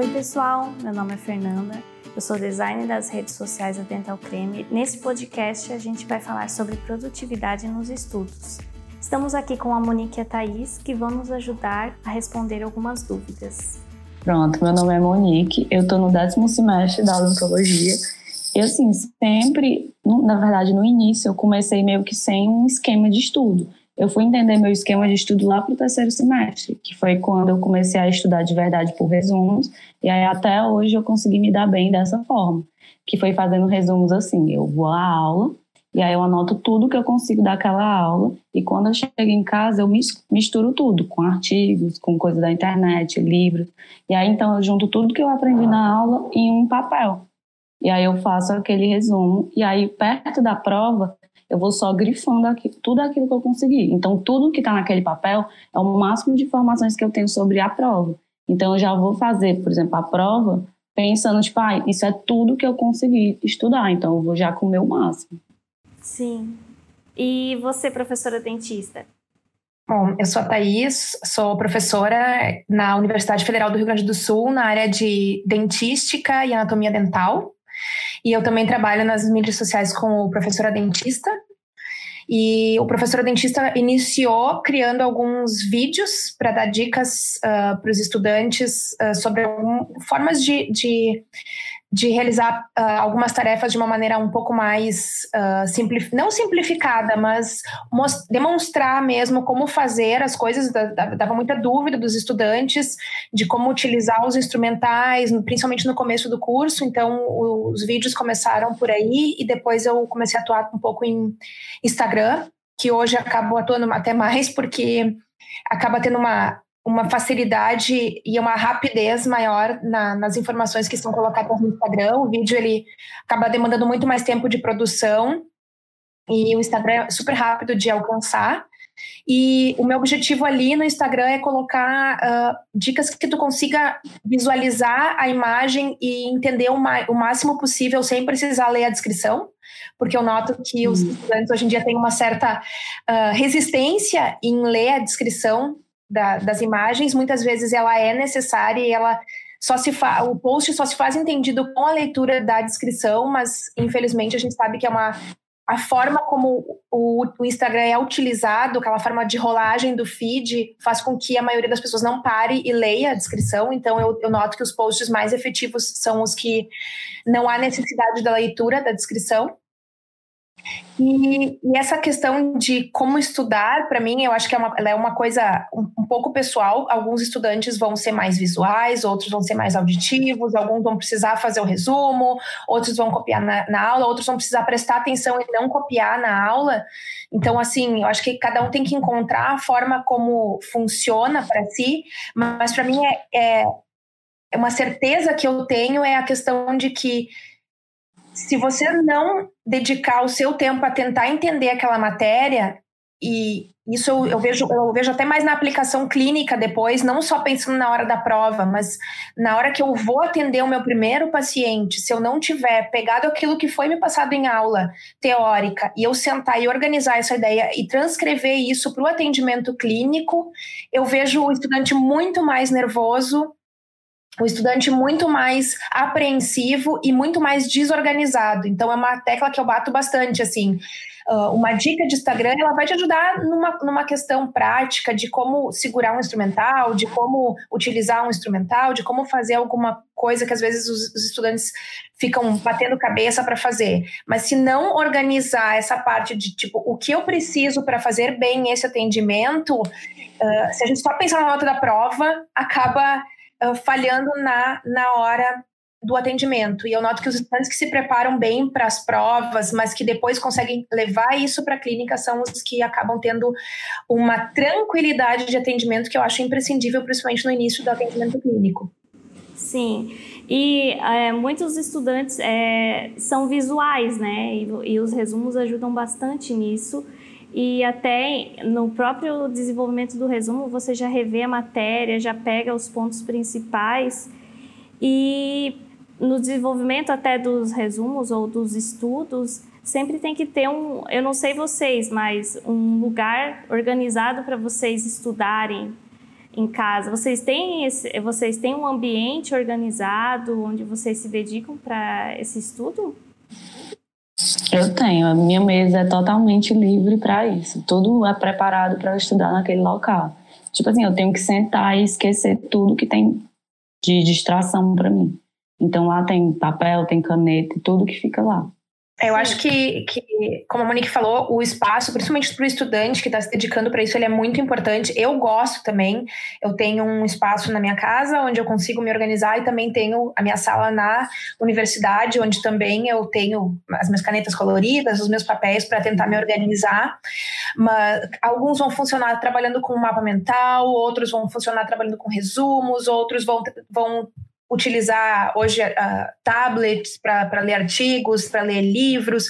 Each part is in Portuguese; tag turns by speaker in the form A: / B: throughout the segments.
A: Oi, pessoal, meu nome é Fernanda, eu sou designer das redes sociais da Dental Creme. Nesse podcast, a gente vai falar sobre produtividade nos estudos. Estamos aqui com a Monique e a Thaís, que vão nos ajudar a responder algumas dúvidas.
B: Pronto, meu nome é Monique, eu estou no décimo semestre da odontologia e assim, sempre, na verdade, no início eu comecei meio que sem um esquema de estudo. Eu fui entender meu esquema de estudo lá para o terceiro semestre, que foi quando eu comecei a estudar de verdade por resumos, e aí até hoje eu consegui me dar bem dessa forma, que foi fazendo resumos assim, eu vou à aula, e aí eu anoto tudo que eu consigo daquela aula, e quando eu chego em casa eu misturo tudo, com artigos, com coisa da internet, livros, e aí então eu junto tudo que eu aprendi na aula em um papel. E aí eu faço aquele resumo. E aí, perto da prova, eu vou só grifando aqui, tudo aquilo que eu consegui. Então, tudo que está naquele papel é o máximo de informações que eu tenho sobre a prova. Então, eu já vou fazer, por exemplo, a prova pensando, tipo, ah, isso é tudo que eu consegui estudar. Então, eu vou já comer o máximo.
A: Sim. E você, professora dentista?
C: Bom, eu sou a Thaís, sou professora na Universidade Federal do Rio Grande do Sul, na área de dentística e anatomia dental. E eu também trabalho nas mídias sociais com o Professora Dentista. E o Professora Dentista iniciou criando alguns vídeos para dar dicas uh, para os estudantes uh, sobre algum, formas de, de de realizar uh, algumas tarefas de uma maneira um pouco mais uh, não simplificada, mas demonstrar mesmo como fazer as coisas. Dava muita dúvida dos estudantes de como utilizar os instrumentais, principalmente no começo do curso. Então, os vídeos começaram por aí e depois eu comecei a atuar um pouco em Instagram, que hoje acabo atuando até mais porque acaba tendo uma uma facilidade e uma rapidez maior na, nas informações que são colocadas no Instagram. O vídeo ele acaba demandando muito mais tempo de produção e o Instagram é super rápido de alcançar. E o meu objetivo ali no Instagram é colocar uh, dicas que tu consiga visualizar a imagem e entender o, o, máximo possível sem precisar ler a descrição, porque eu noto que os hum. estudantes hoje em dia têm uma certa uh, resistência em ler a descrição da, das imagens, muitas vezes ela é necessária e ela só se fa o post só se faz entendido com a leitura da descrição, mas infelizmente a gente sabe que é uma a forma como o, o, Instagram é utilizado, aquela forma de rolagem do feed, faz com que a maioria das pessoas não pare e leia a descrição. Então, eu, eu noto que os posts mais efetivos são os que não há necessidade da leitura da descrição. E, e, essa questão de como estudar, para mim, eu acho que é uma, é uma coisa um, um, pouco pessoal. Alguns estudantes vão ser mais visuais, outros vão ser mais auditivos, alguns vão precisar fazer o resumo, outros vão copiar na, na aula, outros vão precisar prestar atenção e não copiar na aula. Então, assim, eu acho que cada um tem que encontrar a forma como funciona para si, mas para mim é, é, é uma certeza que eu tenho é a questão de que se você não dedicar o seu tempo a tentar entender aquela matéria, e isso eu, eu, vejo, eu vejo até mais na aplicação clínica depois, não só pensando na hora da prova, mas na hora que eu vou atender o meu primeiro paciente, se eu não tiver pegado aquilo que foi me passado em aula teórica e eu sentar e organizar essa ideia e transcrever isso para o atendimento clínico, eu vejo o estudante muito mais nervoso, o estudante muito mais apreensivo e muito mais desorganizado. Então é uma tecla que eu bato bastante assim. Uh, uma dica de Instagram ela vai te ajudar numa, numa questão prática de como segurar um instrumental, de como utilizar um instrumental, de como fazer alguma coisa que às vezes os, os estudantes ficam batendo cabeça para fazer. Mas se não organizar essa parte de tipo o que eu preciso para fazer bem esse atendimento, uh, se a gente só pensar na nota da prova, acaba uh, falhando na, na hora do atendimento. E eu noto que os estudantes que se preparam bem para as provas, mas que depois conseguem levar isso para a clínica, são os que acabam tendo uma tranquilidade de atendimento que eu acho imprescindível, principalmente no início do atendimento clínico.
A: Sim, e é, muitos estudantes é, são visuais, né? E, e os resumos ajudam bastante nisso e até no próprio desenvolvimento do resumo você já revê a matéria, já pega os pontos principais e no desenvolvimento até dos resumos ou dos estudos sempre tem que ter um, eu não sei vocês, mas um lugar organizado para vocês estudarem em casa. Vocês têm, esse, vocês têm um ambiente organizado onde vocês se dedicam para esse estudo?
B: Eu tenho, a minha mesa é totalmente livre para isso. Tudo é preparado para estudar naquele local. Tipo assim, eu tenho que sentar e esquecer tudo que tem de distração para mim. Então lá tem papel, tem caneta, tudo que fica lá.
C: Eu acho que, que, como a Monique falou, o espaço, principalmente para o estudante que está se dedicando para isso, ele é muito importante. Eu gosto também. Eu tenho um espaço na minha casa onde eu consigo me organizar e também tenho a minha sala na universidade, onde também eu tenho as minhas canetas coloridas, os meus papéis para tentar me organizar. Mas alguns vão funcionar trabalhando com mapa mental, outros vão funcionar trabalhando com resumos, outros vão, vão utilizar hoje uh, tablets para ler artigos, para ler livros.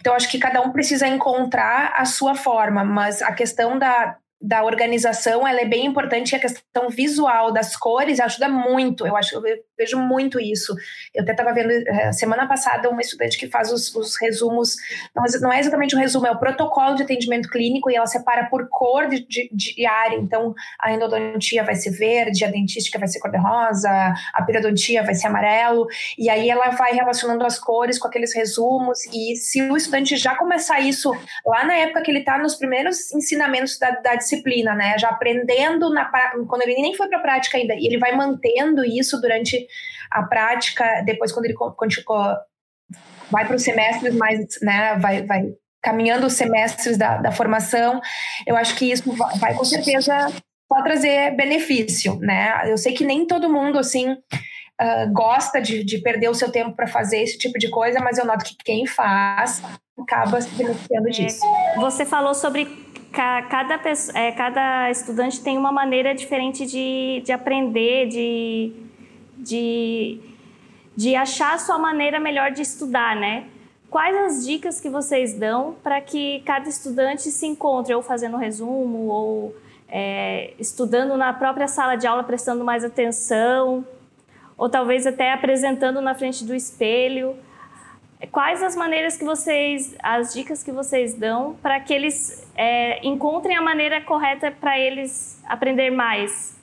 C: Então, acho que cada um precisa encontrar a sua forma, mas a questão da, da organização ela é bem importante a questão visual das cores ajuda muito eu acho eu vejo muito isso. Eu até estava vendo eh, semana passada uma estudante que faz os, os resumos não, não, é exatamente um resumo é o protocolo de atendimento clínico e ela separa por cor de, de, de área. Então a endodontia vai ser verde a dentística vai ser cor de rosa a periodontia vai ser amarelo e aí ela vai relacionando as cores com aqueles resumos. E se o estudante já começar isso lá na época que ele está nos primeiros ensinamentos da, da disciplina, né? Já aprendendo na quando ele nem foi para a prática ainda, e ele vai mantendo isso durante a prática, depois quando ele quando vai para os semestres mais, né, vai, vai caminhando os semestres da, da formação, eu acho que isso vai, vai com certeza pode trazer benefício, né? Eu sei que nem todo mundo assim uh, gosta de, de perder o seu tempo para fazer esse tipo de coisa, mas eu noto que quem faz acaba se beneficiando disso.
A: Você falou sobre cada, pessoa, é, cada estudante tem uma maneira diferente de, de aprender, de, de, de achar a sua maneira melhor de estudar, né? Quais as dicas que vocês dão para que cada estudante se encontre, ou fazendo resumo, ou é, estudando na própria sala de aula, prestando mais atenção, ou talvez até apresentando na frente do espelho? Quais as maneiras que vocês, as dicas que vocês dão para que eles é, encontrem a maneira correta para eles aprender mais?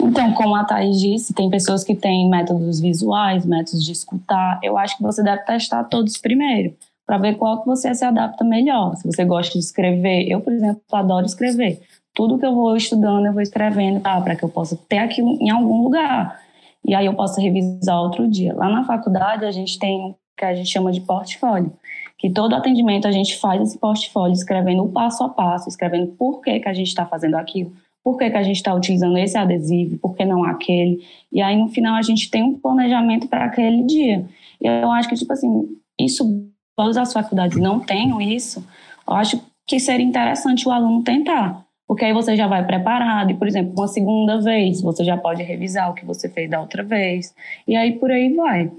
B: Então, como a Thaís disse, tem pessoas que têm métodos visuais, métodos de escutar. Eu acho que você deve testar todos primeiro, para ver qual que você se adapta melhor. Se você gosta de escrever, eu, por exemplo, adoro escrever. Tudo que eu vou estudando, eu vou escrevendo, tá? Para que eu possa ter aquilo em algum lugar. E aí eu posso revisar outro dia. Lá na faculdade, a gente tem que a gente chama de portfólio, que todo atendimento a gente faz esse portfólio escrevendo o passo a passo, escrevendo por que, que a gente está fazendo aquilo, por que, que a gente está utilizando esse adesivo, por que não aquele. E aí, no final, a gente tem um planejamento para aquele dia. E eu acho que, tipo assim, isso, todas as faculdades não tenham isso, eu acho que seria interessante o aluno tentar. Porque aí você já vai preparado, e, por exemplo, uma segunda vez, você já pode revisar o que você fez da outra vez. E aí, por aí vai.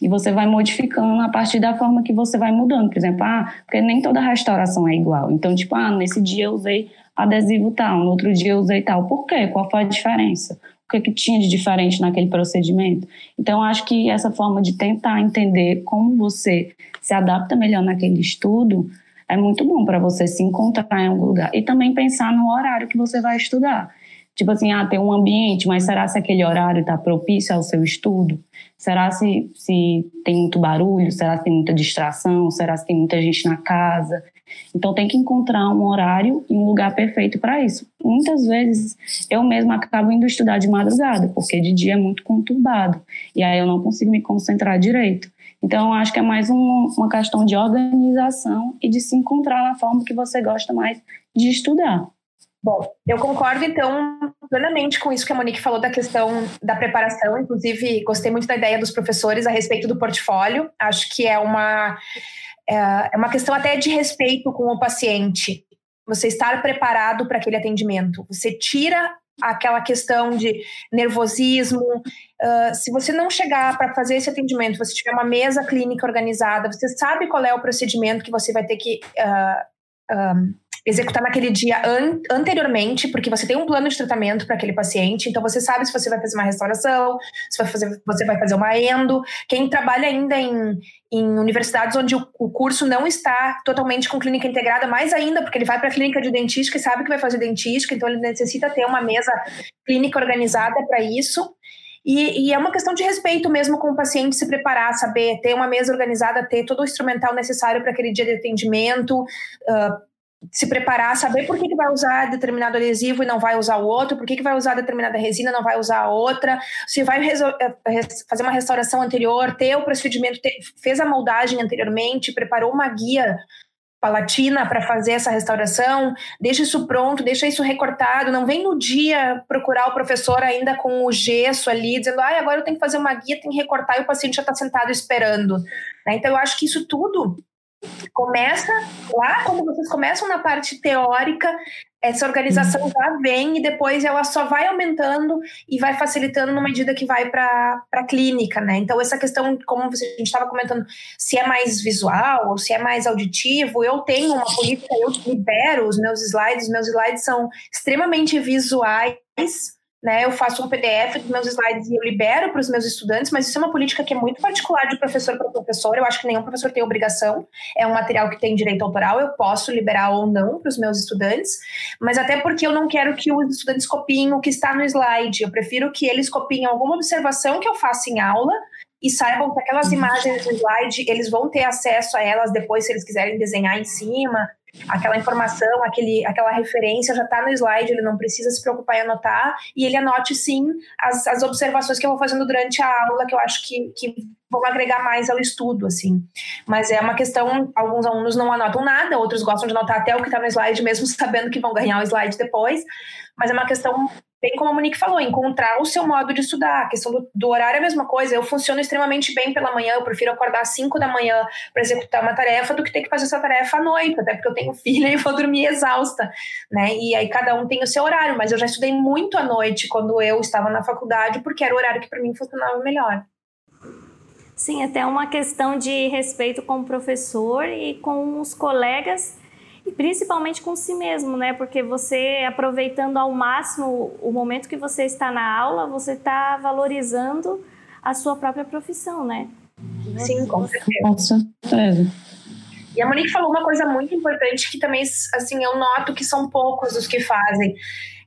B: E você vai modificando a partir da forma que você vai mudando. Por exemplo, ah, porque nem toda restauração é igual. Então, tipo, ah, nesse dia eu usei adesivo tal, no outro dia eu usei tal. Por quê? Qual foi a diferença? O que, que tinha de diferente naquele procedimento? Então, acho que essa forma de tentar entender como você se adapta melhor naquele estudo é muito bom para você se encontrar em algum lugar. E também pensar no horário que você vai estudar. Tipo assim, ah, tem um ambiente, mas será se aquele horário está propício ao seu estudo? Será se, se tem muito barulho? Será se tem muita distração? Será se tem muita gente na casa? Então tem que encontrar um horário e um lugar perfeito para isso. Muitas vezes eu mesma acabo indo estudar de madrugada, porque de dia é muito conturbado e aí eu não consigo me concentrar direito. Então acho que é mais um, uma questão de organização e de se encontrar na forma que você gosta mais de estudar.
C: Bom, eu concordo então plenamente com isso que a Monique falou da questão da preparação. Inclusive, gostei muito da ideia dos professores a respeito do portfólio. Acho que é uma, é, é uma questão até de respeito com o paciente. Você estar preparado para aquele atendimento. Você tira aquela questão de nervosismo. Uh, se você não chegar para fazer esse atendimento, você tiver uma mesa clínica organizada, você sabe qual é o procedimento que você vai ter que uh, um, executar naquele dia an anteriormente, porque você tem um plano de tratamento para aquele paciente, então você sabe se você vai fazer uma restauração, se vai fazer, você vai fazer uma endo. Quem trabalha ainda em, em universidades onde o, o, curso não está totalmente com clínica integrada, mais ainda, porque ele vai para a clínica de dentística e sabe que vai fazer dentística, então ele necessita ter uma mesa clínica organizada para isso. E, e, é uma questão de respeito mesmo com o paciente se preparar, saber ter uma mesa organizada, ter todo o instrumental necessário para aquele dia de atendimento, uh, se preparar, saber por que, que vai usar determinado adesivo e não vai usar o outro, por que, que vai usar determinada resina e não vai usar a outra, se vai eh, fazer uma restauração anterior, ter o procedimento, ter, fez a moldagem anteriormente, preparou uma guia palatina para fazer essa restauração, deixa isso pronto, deixa isso recortado, não vem no dia procurar o professor ainda com o gesso ali, dizendo, ah, agora eu tenho que fazer uma guia, tem que recortar e o paciente já está sentado esperando. Né? Então, eu acho que isso tudo começa lá quando vocês começam na parte teórica, essa organização uhum. já vem e depois ela só vai aumentando e vai facilitando na medida que vai para a clínica, né? Então, essa questão, como você, a gente estava comentando, se é mais visual ou se é mais auditivo, eu tenho uma política, eu libero os meus slides, os meus slides são extremamente visuais né? Eu faço um PDF dos meus slides e eu libero para os meus estudantes, mas isso é uma política que é muito particular de professor para professor. Eu acho que nenhum professor tem obrigação. É um material que tem direito autoral, eu posso liberar ou não para os meus estudantes, mas até porque eu não quero que os estudantes copiem o que está no slide. Eu prefiro que eles copiem alguma observação que eu faça em aula e saibam que aquelas imagens do slide, eles vão ter acesso a elas depois se eles quiserem desenhar em cima, aquela informação, aquele, aquela referência já está no slide, ele não precisa se preocupar em anotar, e ele anote sim as, as observações que eu vou fazendo durante a aula, que eu acho que, que vão agregar mais ao estudo, assim. Mas é uma questão, alguns alunos não anotam nada, outros gostam de anotar até o que está no slide, mesmo sabendo que vão ganhar o slide depois, mas é uma questão bem como a Monique falou, encontrar o seu modo de estudar. A questão do, do, horário é a mesma coisa. Eu funciono extremamente bem pela manhã, eu prefiro acordar às 5 da manhã para executar uma tarefa do que ter que fazer essa tarefa à noite, até porque eu tenho filha e vou dormir exausta, né? E aí cada um tem o seu horário, mas eu já estudei muito à noite quando eu estava na faculdade, porque era o horário que para mim funcionava melhor.
A: Sim, até uma questão de respeito com o professor e com os colegas e principalmente com si mesmo, né? Porque você aproveitando ao máximo o momento que você está na aula, você está valorizando a sua própria profissão, né?
C: Sim, com certeza. Com certeza. E a Monique falou uma coisa muito importante que também, assim, eu noto que são poucos os que fazem.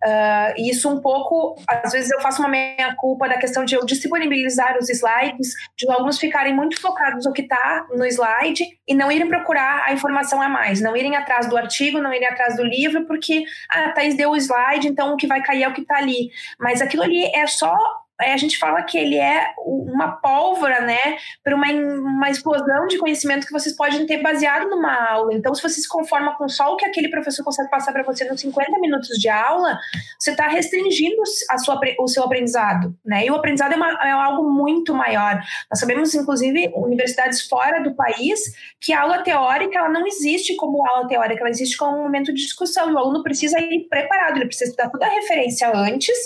C: Uh, e isso um pouco, às vezes eu faço uma meia culpa da questão de eu disponibilizar os slides, de os alunos ficarem muito focados no que está no slide e não irem procurar a informação a mais, não irem atrás do artigo, não irem atrás do livro, porque ah, a Thais deu o slide, então o que vai cair é o que está ali. Mas aquilo ali é só a gente fala que ele é uma pólvora, né, para uma, uma explosão de conhecimento que vocês podem ter baseado numa aula. Então, se você se conforma com só o que aquele professor consegue passar para você nos 50 minutos de aula, você está restringindo a sua, o seu aprendizado, né? E o aprendizado é, uma, é algo muito maior. Nós sabemos, inclusive, universidades fora do país, que a aula teórica ela não existe como aula teórica, ela existe como um momento de discussão. E o aluno precisa ir preparado, ele precisa estudar toda a referência antes,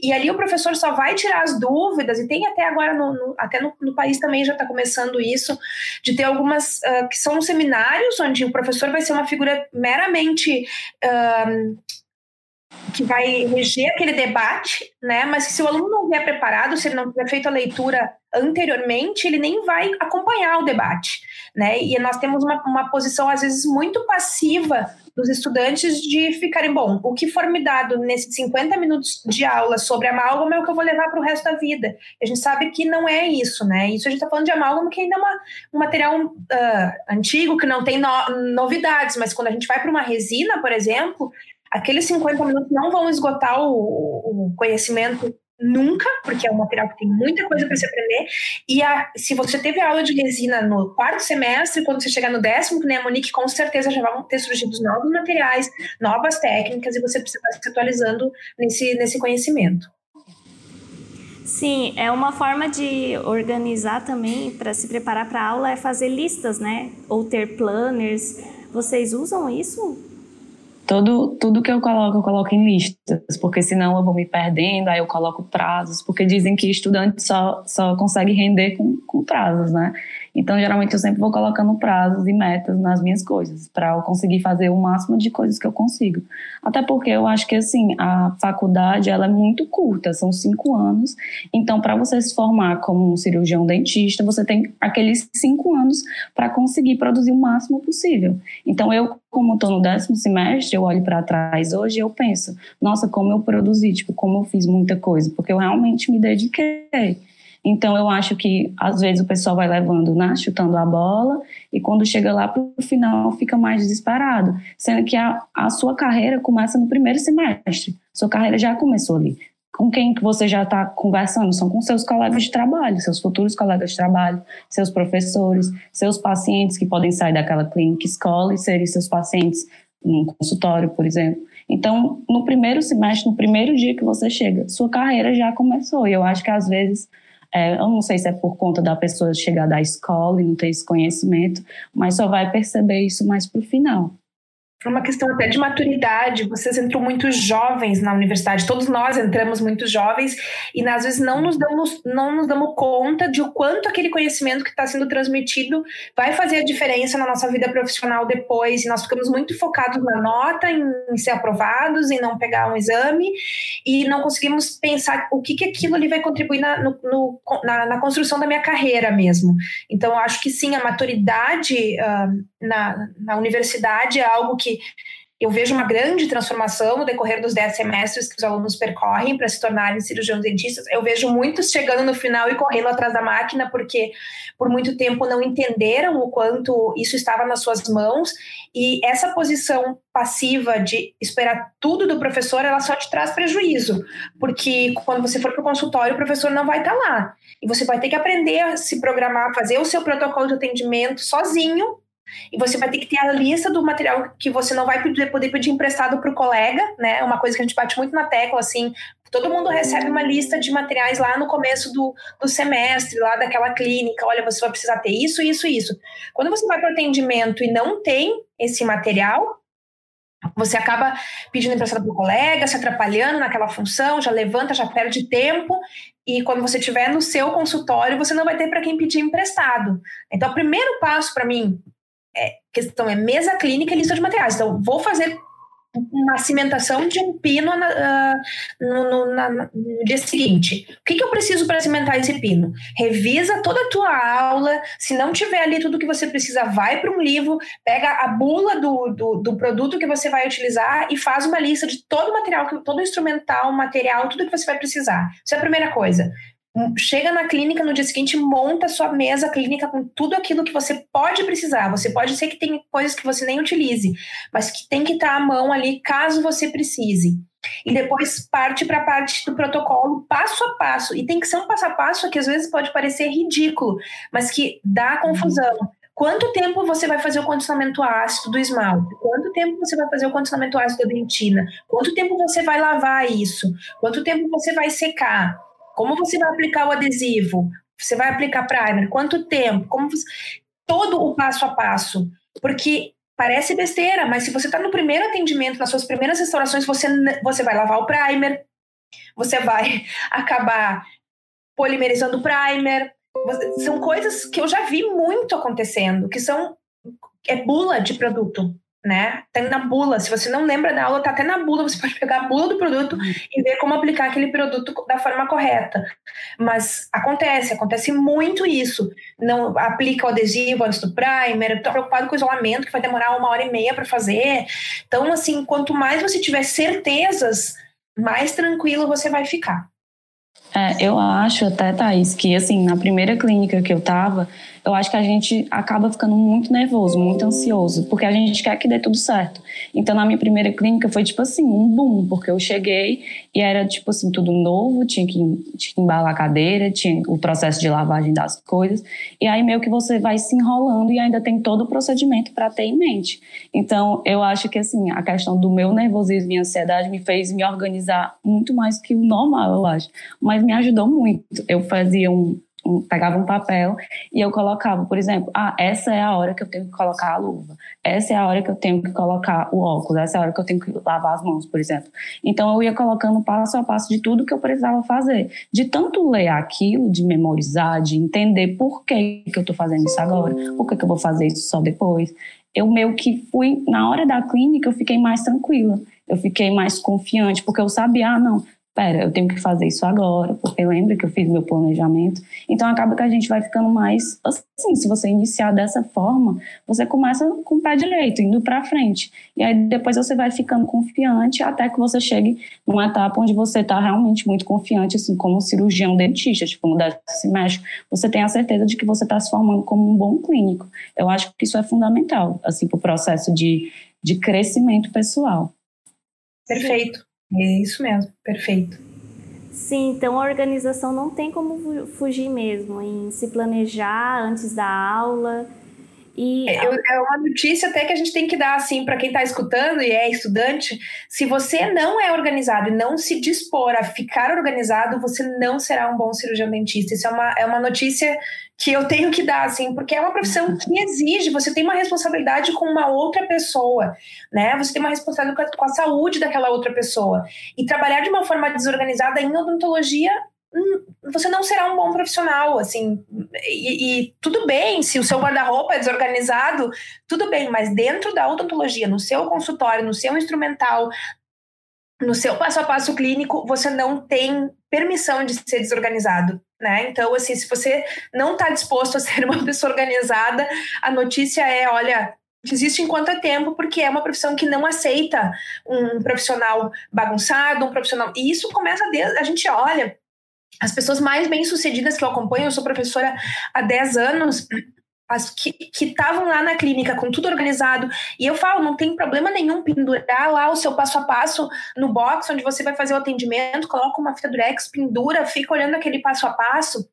C: e ali o professor só vai tirar as dúvidas, e tem até agora, no, no até no, no, país também já está começando isso, de ter algumas uh, que são seminários onde o professor vai ser uma figura meramente. Uh, que vai reger aquele debate, né? Mas se o aluno não vier preparado, se ele não tiver feito a leitura anteriormente, ele nem vai acompanhar o debate, né? E nós temos uma, uma posição às vezes muito passiva dos estudantes de ficarem, bom, o que for me dado nesses 50 minutos de aula sobre amálgama é o que eu vou levar para o resto da vida. A gente sabe que não é isso, né? Isso a gente está falando de amálgama que ainda é uma, um material uh, antigo, que não tem no, novidades, mas quando a gente vai para uma resina, por exemplo, aqueles 50 minutos não vão esgotar o, o conhecimento nunca, porque é um material que tem muita coisa para se aprender. E a, se você teve aula de resina no quarto semestre, quando você chegar no décimo, que nem a Monique, com certeza já vão ter surgido novos materiais, novas técnicas, e você precisa estar se atualizando nesse, nesse conhecimento.
A: Sim, é uma forma de organizar também para se preparar para a aula é fazer listas, né? Ou ter planners. Vocês usam isso?
B: Todo, tudo que eu coloco, eu coloco em listas, porque senão eu vou me perdendo, aí eu coloco prazos, porque dizem que estudante só, só consegue render com, com prazos, né? Então, geralmente, eu sempre vou colocando prazos e metas nas minhas coisas, para eu conseguir fazer o máximo de coisas que eu consigo. Até porque eu acho que, assim, a faculdade, ela é muito curta, são cinco anos. Então, para você se formar como um cirurgião dentista, você tem aqueles cinco anos para conseguir produzir o máximo possível. Então, eu, como estou no décimo semestre, eu olho para trás hoje e eu penso, nossa, como eu produzi, tipo, como eu fiz muita coisa, porque eu realmente me dediquei. Então, eu acho que às vezes o pessoal vai levando, né, chutando a bola, e quando chega lá para o final fica mais desesperado, sendo que a, a sua carreira começa no primeiro semestre. Sua carreira já começou ali. Com quem que você já está conversando? São com seus colegas de trabalho, seus futuros colegas de trabalho, seus professores, seus pacientes que podem sair daquela clínica escola e serem seus pacientes num consultório, por exemplo. Então, no primeiro semestre, no primeiro dia que você chega, sua carreira já começou. E eu acho que às vezes é, eu não sei se é por conta da pessoa chegar da escola e não ter esse conhecimento, mas só vai perceber isso mais para o final.
C: É uma questão até de maturidade. Vocês entram muito jovens na universidade, todos nós entramos muito jovens e às vezes não nos damos, não nos damos conta de o quanto aquele conhecimento que está sendo transmitido vai fazer a diferença na nossa vida profissional depois. E nós ficamos muito focados na nota, em, em ser aprovados, em não pegar um exame e não conseguimos pensar o que, que aquilo ali vai contribuir na, no, no, na, na construção da minha carreira mesmo. Então, eu acho que sim, a maturidade uh, na, na universidade é algo que eu vejo uma grande transformação no decorrer dos 10 semestres que os alunos percorrem para se tornarem cirurgiões dentistas. Eu vejo muitos chegando no final e correndo atrás da máquina porque por muito tempo não entenderam o quanto isso estava nas suas mãos e essa posição passiva de esperar tudo do professor, ela só te traz prejuízo, porque quando você for para o consultório, o professor não vai estar tá lá. E você vai ter que aprender a se programar, fazer o seu protocolo de atendimento sozinho e você vai ter que ter a lista do material que você não vai poder, pedir emprestado para o colega, né? Uma coisa que a gente bate muito na tecla, assim, todo mundo recebe uma lista de materiais lá no começo do, do semestre, lá daquela clínica. Olha, você vai precisar ter isso, isso, isso. Quando você vai para o atendimento e não tem esse material, você acaba pedindo emprestado para o colega, se atrapalhando naquela função, já levanta, já perde tempo, e quando você estiver no seu consultório, você não vai ter para quem pedir emprestado. Então, o primeiro passo para mim é, questão é mesa clínica e lista de materiais. Então, vou fazer uma cimentação de um pino na, uh, no, na, no, dia seguinte. O que, que eu preciso para cimentar esse pino? Revisa toda a tua aula. Se não tiver ali tudo que você precisa, vai para um livro, pega a bula do, do, do, produto que você vai utilizar e faz uma lista de todo o material, todo o instrumental, material, tudo que você vai precisar. Isso é a primeira coisa chega na clínica no dia seguinte, monta sua mesa clínica com tudo aquilo que você pode precisar. Você pode ser que tem coisas que você nem utilize, mas que tem que estar à mão ali caso você precise. E depois parte para a parte do protocolo passo a passo. E tem que ser um passo a passo que às vezes pode parecer ridículo, mas que dá confusão. Quanto tempo você vai fazer o condicionamento ácido do esmalte? Quanto tempo você vai fazer o condicionamento ácido da dentina? Quanto tempo você vai lavar isso? Quanto tempo você vai secar? Como você vai aplicar o adesivo? Você vai aplicar primer? Quanto tempo? Como você... Todo o passo a passo. Porque parece besteira, mas se você está no primeiro atendimento, nas suas primeiras restaurações, você, você vai lavar o primer, você vai acabar polimerizando o primer. São coisas que eu já vi muito acontecendo, que são é bula de produto né? Tem na bula. Se você não lembra da aula, tá até na bula. Você pode pegar a bula do produto e ver como aplicar aquele produto da forma correta. Mas acontece, acontece muito isso. Não aplica o adesivo antes do primer. Tô preocupado com o isolamento, que vai demorar uma hora e meia para fazer. Então, assim, quanto mais você tiver certezas, mais tranquilo você vai ficar.
B: É, eu acho até, Thaís, que assim, na primeira clínica que eu tava, eu acho que a gente acaba ficando muito nervoso, muito ansioso, porque a gente quer que dê tudo certo. Então, na minha primeira clínica foi tipo assim, um boom, porque eu cheguei e era tipo assim, tudo novo, tinha que, tinha que embalar a cadeira, tinha o processo de lavagem das coisas, e aí meio que você vai se enrolando e ainda tem todo o procedimento para ter em mente. Então, eu acho que assim, a questão do meu nervosismo e ansiedade me fez me organizar muito mais que o normal, eu acho. Mas me ajudou muito. Eu fazia um pegava um papel e eu colocava, por exemplo, ah, essa é a hora que eu tenho que colocar a luva, essa é a hora que eu tenho que colocar o óculos, essa é a hora que eu tenho que lavar as mãos, por exemplo. Então eu ia colocando passo a passo de tudo que eu precisava fazer. De tanto ler aquilo, de memorizar, de entender por que, que eu estou fazendo isso agora, por que, que eu vou fazer isso só depois. Eu meio que fui, na hora da clínica, eu fiquei mais tranquila eu fiquei mais confiante, porque eu sabia, ah, não, pera, eu tenho que fazer isso agora, porque lembra que eu fiz meu planejamento. Então acaba que a gente vai ficando mais assim, se você iniciar dessa forma, você começa com o pé direito, indo para frente. E aí depois você vai ficando confiante até que você chegue numa etapa onde você está realmente muito confiante, assim, como cirurgião dentista, tipo, no décimo semestre, você tem a certeza de que você está se formando como um bom clínico. Eu acho que isso é fundamental, assim, para o processo de, de crescimento pessoal.
C: Perfeito. É isso mesmo, perfeito.
A: Sim, então a organização não tem como fugir mesmo em se planejar antes da aula. E
C: é, é uma notícia até que a gente tem que dar assim para quem está escutando e é estudante. Se você não é organizado e não se dispor a ficar organizado, você não será um bom cirurgião dentista. Isso é uma, é uma notícia que eu tenho que dar, assim, porque é uma profissão uhum. que exige, você tem uma responsabilidade com uma outra pessoa, né? Você tem uma responsabilidade com a saúde daquela outra pessoa. E trabalhar de uma forma desorganizada em odontologia hum, você não será um bom profissional, assim, e, e tudo bem se o seu guarda-roupa é desorganizado, tudo bem, mas dentro da odontologia, no seu consultório, no seu instrumental, no seu passo a passo clínico, você não tem permissão de ser desorganizado, né? Então, assim, se você não está disposto a ser uma pessoa organizada, a notícia é, olha, existe enquanto é tempo, porque é uma profissão que não aceita um profissional bagunçado, um profissional. E isso começa desde. A gente olha. As pessoas mais bem-sucedidas que eu acompanho, eu sou professora há 10 anos, as que estavam lá na clínica com tudo organizado. E eu falo, não tem problema nenhum pendurar lá o seu passo a passo no box onde você vai fazer o atendimento, coloca uma fita durex, pendura, fica olhando aquele passo a passo.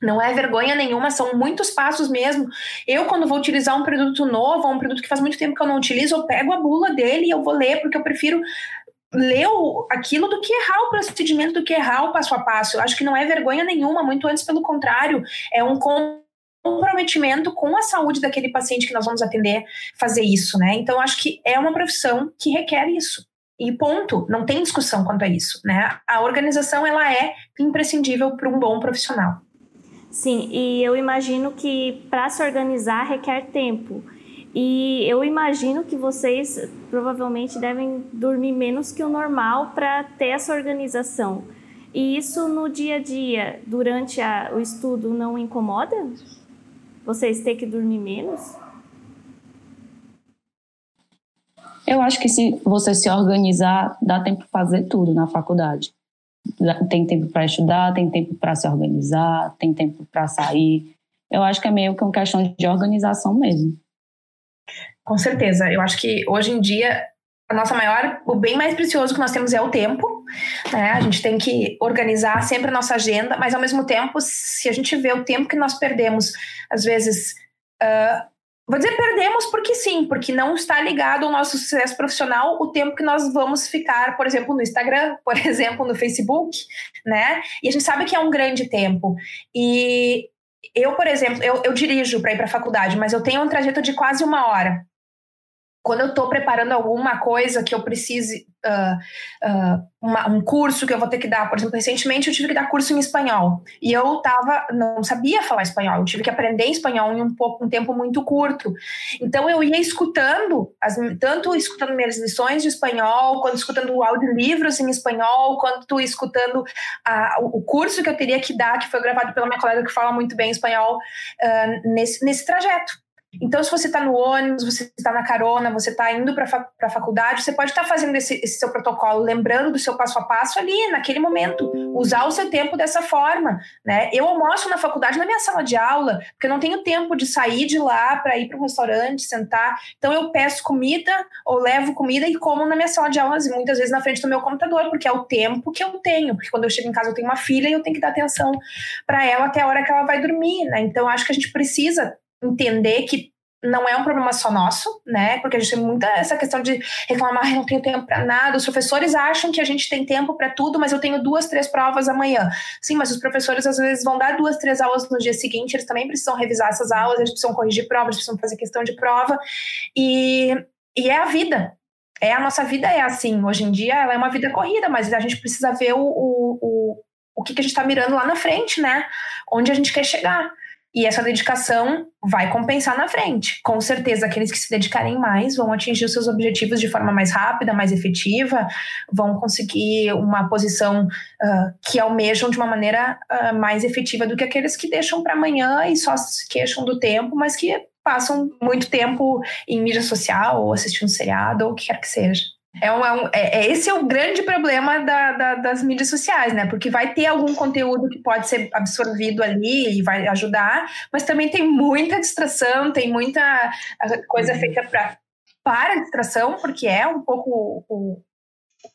C: Não é vergonha nenhuma, são muitos passos mesmo. Eu, quando vou utilizar um produto novo, um produto que faz muito tempo que eu não utilizo, eu pego a bula dele e eu vou ler, porque eu prefiro ler aquilo do que errar o procedimento, do que errar o passo a passo. Eu acho que não é vergonha nenhuma, muito antes pelo contrário, é um comprometimento com a saúde daquele paciente que nós vamos atender fazer isso, né? Então acho que é uma profissão que requer isso. E ponto, não tem discussão quanto a isso, né? A organização ela é imprescindível para um bom profissional.
A: Sim, e eu imagino que para se organizar requer tempo. E eu imagino que vocês provavelmente devem dormir menos que o normal para ter essa organização. E isso no dia a dia, durante a, o estudo, não incomoda? Vocês ter que dormir menos?
B: Eu acho que se você se organizar, dá tempo para fazer tudo na faculdade. Tem tempo para estudar, tem tempo para se organizar, tem tempo para sair. Eu acho que é meio que uma questão de organização mesmo.
C: Com certeza. Eu acho que hoje em dia a nossa maior, o bem mais precioso que nós temos é o tempo. Né? A gente tem que organizar sempre a nossa agenda, mas ao mesmo tempo, se a gente vê o tempo que nós perdemos, às vezes. Uh, vou dizer perdemos porque sim, porque não está ligado ao nosso sucesso profissional o tempo que nós vamos ficar, por exemplo, no Instagram, por exemplo, no Facebook, né? E a gente sabe que é um grande tempo. E eu, por exemplo, eu, eu dirijo para ir para a faculdade, mas eu tenho um trajeto de quase uma hora quando eu estou preparando alguma coisa que eu precise, uh, uh, uma, um curso que eu vou ter que dar, por exemplo, recentemente eu tive que dar curso em espanhol e eu tava, não sabia falar espanhol, eu tive que aprender espanhol em um, pouco, um tempo muito curto. Então eu ia escutando, as, tanto escutando minhas lições de espanhol, quanto escutando audiolivros em espanhol, quanto escutando o curso que eu teria que dar, que foi gravado pela minha colega que fala muito bem espanhol, uh, nesse, nesse trajeto. Então, se você está no ônibus, você está na carona, você está indo para a faculdade, você pode estar tá fazendo esse, esse, seu protocolo, lembrando do seu passo a passo ali, naquele momento. Usar o seu tempo dessa forma. Né? Eu almoço na faculdade, na minha sala de aula, porque eu não tenho tempo de sair de lá para ir para um restaurante, sentar. Então, eu peço comida ou levo comida e como na minha sala de aula, muitas vezes na frente do meu computador, porque é o tempo que eu tenho. Porque quando eu chego em casa, eu tenho uma filha e eu tenho que dar atenção para ela até a hora que ela vai dormir. Né? Então, acho que a gente precisa entender que não é um problema só nosso, né? Porque a gente tem muita essa questão de reclamar, não tenho tempo para nada. Os professores acham que a gente tem tempo para tudo, mas eu tenho duas, três provas amanhã. Sim, mas os professores às vezes vão dar duas, três aulas no dia seguinte, eles também precisam revisar essas aulas, eles precisam corrigir provas, precisam fazer questão de prova. E, e é a vida. É a nossa vida é assim. Hoje em dia ela é uma vida corrida, mas a gente precisa ver o, o, o, o que, que a gente está mirando lá na frente, né? Onde a gente quer chegar. E essa dedicação vai compensar na frente. Com certeza, aqueles que se dedicarem mais vão atingir os seus objetivos de forma mais rápida, mais efetiva, vão conseguir uma posição uh, que almejam de uma maneira uh, mais efetiva do que aqueles que deixam para amanhã e só se queixam do tempo, mas que passam muito tempo em mídia social ou assistindo seriado ou o que quer que seja. É, um, é, um, é, é, esse é o grande problema da, da, das mídias sociais, né? Porque vai ter algum conteúdo que pode ser absorvido ali e vai ajudar, mas também tem muita distração, tem muita coisa feita pra, para distração, porque é um pouco o,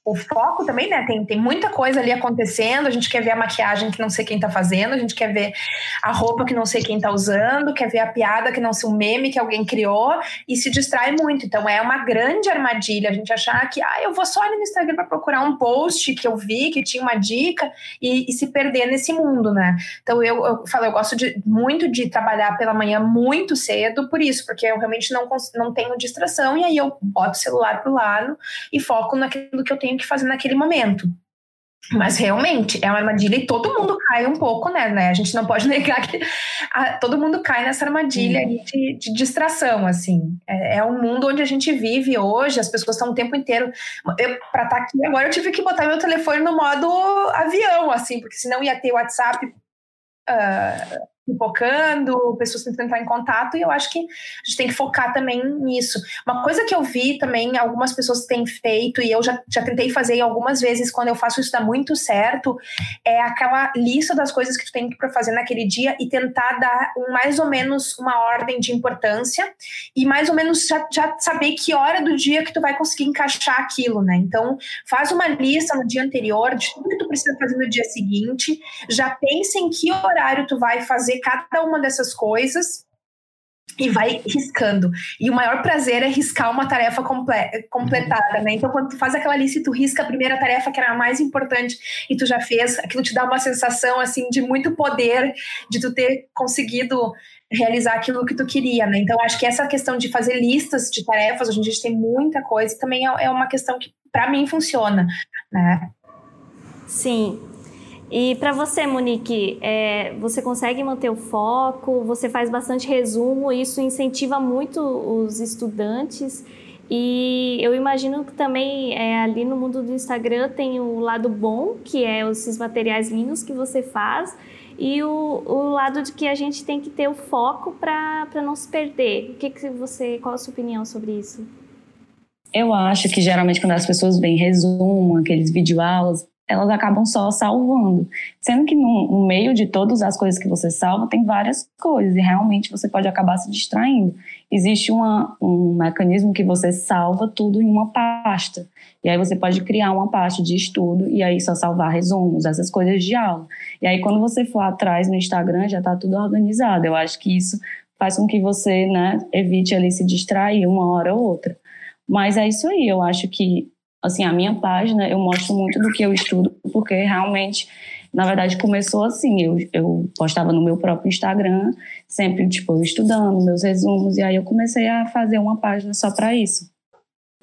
C: o foco também, né? Tem, tem muita coisa ali acontecendo. A gente quer ver a maquiagem que não sei quem tá fazendo, a gente quer ver a roupa que não sei quem tá usando, quer ver a piada que não sei um meme que alguém criou e se distrai muito. Então é uma grande armadilha a gente achar que, ah, eu vou só ali no Instagram para procurar um post que eu vi, que tinha uma dica e, e se perder nesse mundo, né? Então eu, eu falo, eu gosto de, muito de trabalhar pela manhã muito cedo por isso, porque eu realmente não, não tenho distração e aí eu boto o celular pro lado e foco naquilo que eu tenho que fazer naquele momento. Mas realmente é uma armadilha e todo mundo cai um pouco, né? né? A gente não pode negar que a, todo mundo cai nessa armadilha de, de, distração, assim. É, é um mundo onde a gente vive hoje, as pessoas estão o tempo inteiro. Para estar tá aqui agora, eu tive que botar meu telefone no modo avião, assim, porque senão ia ter WhatsApp. Uh, pipocando, pessoas tentando entrar em contato, e eu acho que a gente tem que focar também nisso. Uma coisa que eu vi também, algumas pessoas têm feito, e eu já, já tentei fazer algumas vezes, quando eu faço isso dá muito certo, é aquela lista das coisas que tu tem que fazer naquele dia e tentar dar um, mais ou menos uma ordem de importância, e mais ou menos já, já saber que hora do dia que tu vai conseguir encaixar aquilo, né? Então, faz uma lista no dia anterior de tudo que tu precisa fazer no dia seguinte, já pensa em que horário tu vai fazer cada uma dessas coisas e vai riscando. E o maior prazer é riscar uma tarefa comple completada, né? Então, quando tu faz aquela lista e tu risca a primeira tarefa que era a mais importante e tu já fez, aquilo te dá uma sensação, assim, de muito poder, de tu ter conseguido realizar aquilo que tu queria, né? Então, acho que essa questão de fazer listas de tarefas, hoje em dia a gente tem muita coisa, também é, é uma questão que, para mim, funciona, né?
A: Sim, e para você, Monique, é, você consegue manter o foco, você faz bastante resumo, isso incentiva muito os estudantes. E eu imagino que também é, ali no mundo do Instagram tem o lado bom, que é esses materiais lindos que você faz, e o, o lado de que a gente tem que ter o foco para não se perder. O que, que você, qual a sua opinião sobre isso?
B: Eu acho que geralmente quando as pessoas veem resumo, aqueles videoaulas, elas acabam só salvando. Sendo que no, no, meio de todas as coisas que você salva, tem várias coisas, e realmente você pode acabar se distraindo. Existe uma, um mecanismo que você salva tudo em uma pasta. E aí você pode criar uma pasta de estudo e aí só salvar resumos, essas coisas de aula. E aí quando você for atrás no Instagram, já está tudo organizado. Eu acho que isso faz com que você né, evite ali se distrair uma hora ou outra. Mas é isso aí, eu acho que assim, a minha página, eu mostro muito do que eu estudo, porque realmente, na verdade, começou assim. Eu, eu postava no meu próprio Instagram, sempre, tipo, estudando meus resumos, e aí eu comecei a fazer uma página só para isso.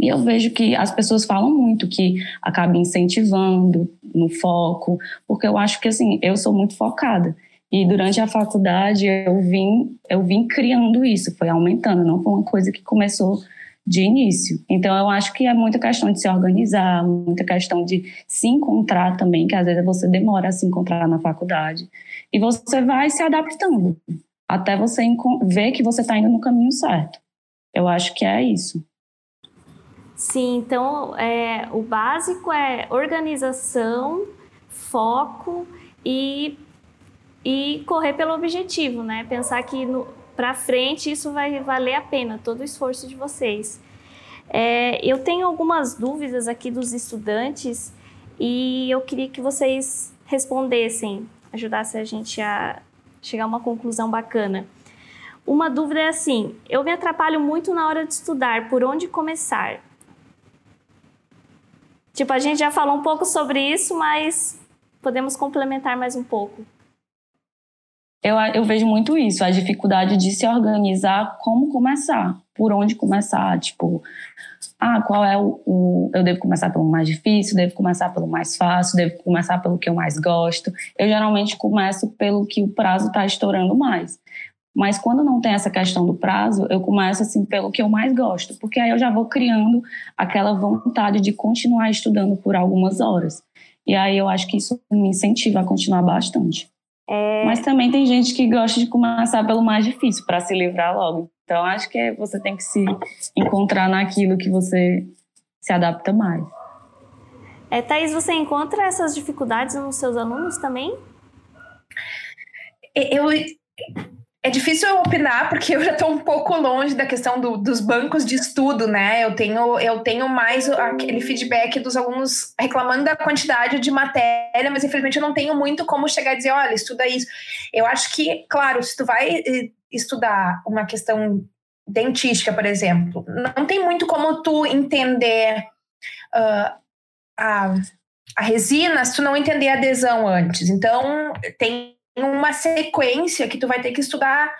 B: E eu vejo que as pessoas falam muito que acaba incentivando no foco, porque eu acho que, assim, eu sou muito focada. E durante a faculdade eu vim, eu vim criando isso, foi aumentando, não foi uma coisa que começou de início. Então, eu acho que é muita questão de se organizar, muita questão de se encontrar também, que às vezes você demora a se encontrar na faculdade. E você vai se adaptando até você ver que você está indo no caminho certo. Eu acho que é isso.
A: Sim, então é, o básico é organização, foco e, e correr pelo objetivo, né? Pensar que no, para frente isso vai valer a pena, todo o esforço de vocês. É, eu tenho algumas dúvidas aqui dos estudantes e eu queria que vocês respondessem, ajudassem a gente a chegar a uma conclusão bacana. Uma dúvida é assim: eu me atrapalho muito na hora de estudar, por onde começar? Tipo, a gente já falou um pouco sobre isso, mas podemos complementar mais um pouco.
B: Eu, eu vejo muito isso, a dificuldade de se organizar, como começar, por onde começar, tipo, ah, qual é o, o, Eu devo começar pelo mais difícil, devo começar pelo mais fácil, devo começar pelo que eu mais gosto. Eu geralmente começo pelo que o prazo está estourando mais. Mas quando não tem essa questão do prazo, eu começo assim pelo que eu mais gosto, porque aí eu já vou criando aquela vontade de continuar estudando por algumas horas. E aí eu acho que isso me incentiva a continuar bastante. É... Mas também tem gente que gosta de começar pelo mais difícil para se livrar logo. Então acho que você tem que se encontrar naquilo que você se adapta mais.
A: É, Thaís, você encontra essas dificuldades nos seus alunos também?
C: Eu é difícil eu opinar porque eu já estou um pouco longe da questão do, dos bancos de estudo, né? Eu tenho, eu tenho mais aquele feedback dos alunos reclamando da quantidade de matéria, mas infelizmente eu não tenho muito como chegar e dizer, olha, estuda isso. Eu acho que, claro, se tu vai eh, estudar uma questão dentística, por exemplo, não tem muito como tu entender uh, a, a resina se tu não entender a adesão antes. Então, tem uma sequência que tu vai ter que estudar,